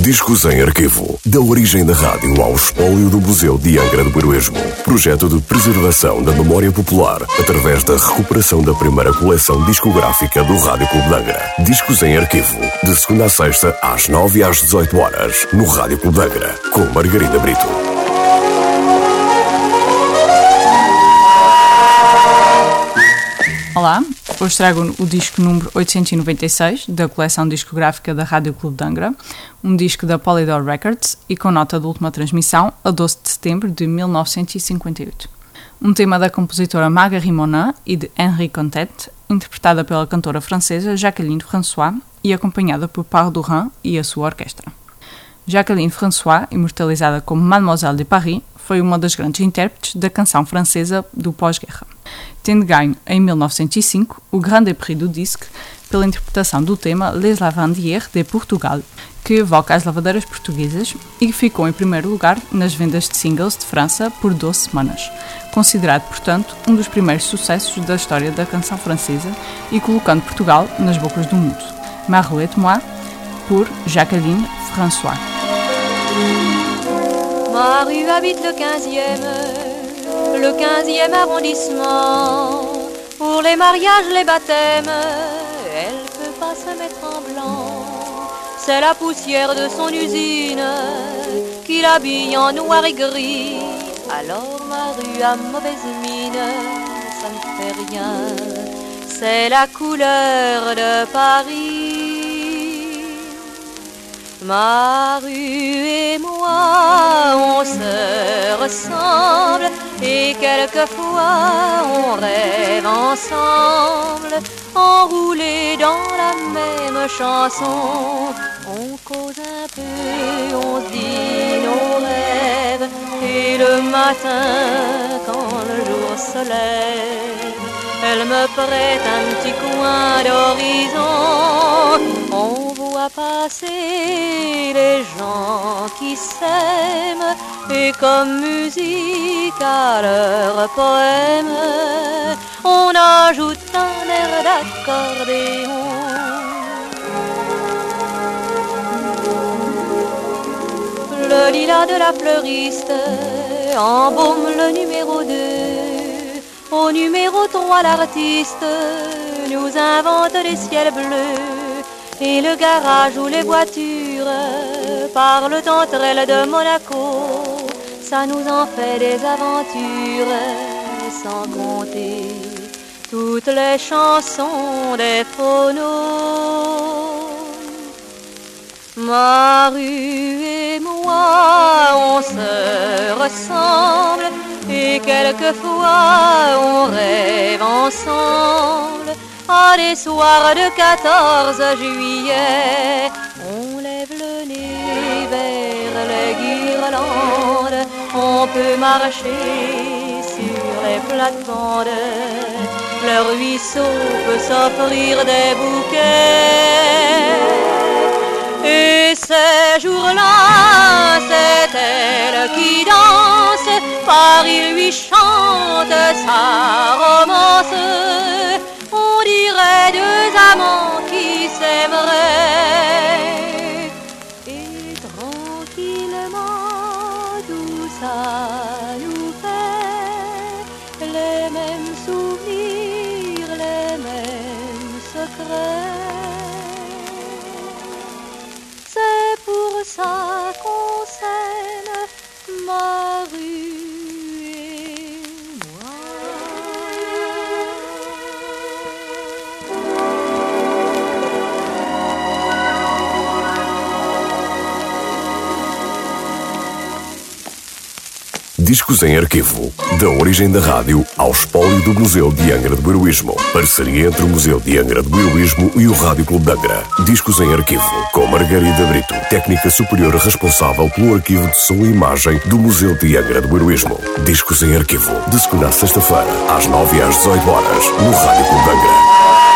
Discos em Arquivo. Da origem da rádio ao espólio do Museu de Angra do Heroísmo. Projeto de preservação da memória popular através da recuperação da primeira coleção discográfica do Rádio Clube de Angra. Discos em Arquivo. De segunda a sexta, às 9 e às 18 horas. No Rádio Clube de Angra. Com Margarida Brito. Hoje trago o disco número 896 da coleção discográfica da Rádio Clube de Angra, um disco da Polydor Records e com nota de última transmissão a 12 de setembro de 1958. Um tema da compositora Marguerite Monin e de Henri Contet, interpretada pela cantora francesa Jacqueline François e acompanhada por Paul Durand e a sua orquestra. Jacqueline François, imortalizada como Mademoiselle de Paris, foi uma das grandes intérpretes da canção francesa do pós-guerra, tendo ganho, em 1905, o Grande Prix do Disque pela interpretação do tema Les Lavandières de Portugal, que evoca as lavadeiras portuguesas e ficou em primeiro lugar nas vendas de singles de França por 12 semanas, considerado, portanto, um dos primeiros sucessos da história da canção francesa e colocando Portugal nas bocas do mundo. Marouette-moi, por Jacqueline François. Ma rue habite le 15e, le 15e arrondissement. Pour les mariages, les baptêmes, elle peut pas se mettre en blanc. C'est la poussière de son usine qui l'habille en noir et gris. Alors ma rue a mauvaise mine, ça ne fait rien. C'est la couleur de Paris. Ma rue et moi, on se ressemble et quelquefois on rêve ensemble, enroulés dans la même chanson. On cause un peu, on dit nos rêves et le matin, quand le jour se lève, elle me prête un petit coin d'horizon. Passer les gens qui s'aiment et comme musique à leur poème, on ajoute un air d'accordéon. Le lilas de la fleuriste embaume le numéro 2. Au numéro 3, l'artiste nous invente les ciels bleus. Et le garage où les voitures parlent entre elles de Monaco, ça nous en fait des aventures sans compter toutes les chansons des phonos. Ma rue et moi, on se ressemble et quelquefois on rêve ensemble. À des soirs de 14 juillet, on lève le nez vers les guirlandes. On peut marcher sur les plates-bandes. Le ruisseau peut s'offrir des bouquets. Et ces jours-là, c'est elle qui danse, Paris lui chante sa romance. On dirait deux amants qui s'aimeraient. Et tranquillement, tout ça nous fait les mêmes souvenirs, les mêmes secrets. Discos em Arquivo. Da origem da rádio ao espólio do Museu de Angra do Heroísmo. Parceria entre o Museu de Angra do Heroísmo e o Rádio Clube de Angra. Discos em Arquivo. Com Margarida Brito, técnica superior responsável pelo arquivo de som e imagem do Museu de Angra do Heroísmo. Discos em Arquivo. De segunda a sexta-feira, às 9 e às 18 horas, no Rádio Clube de Angra.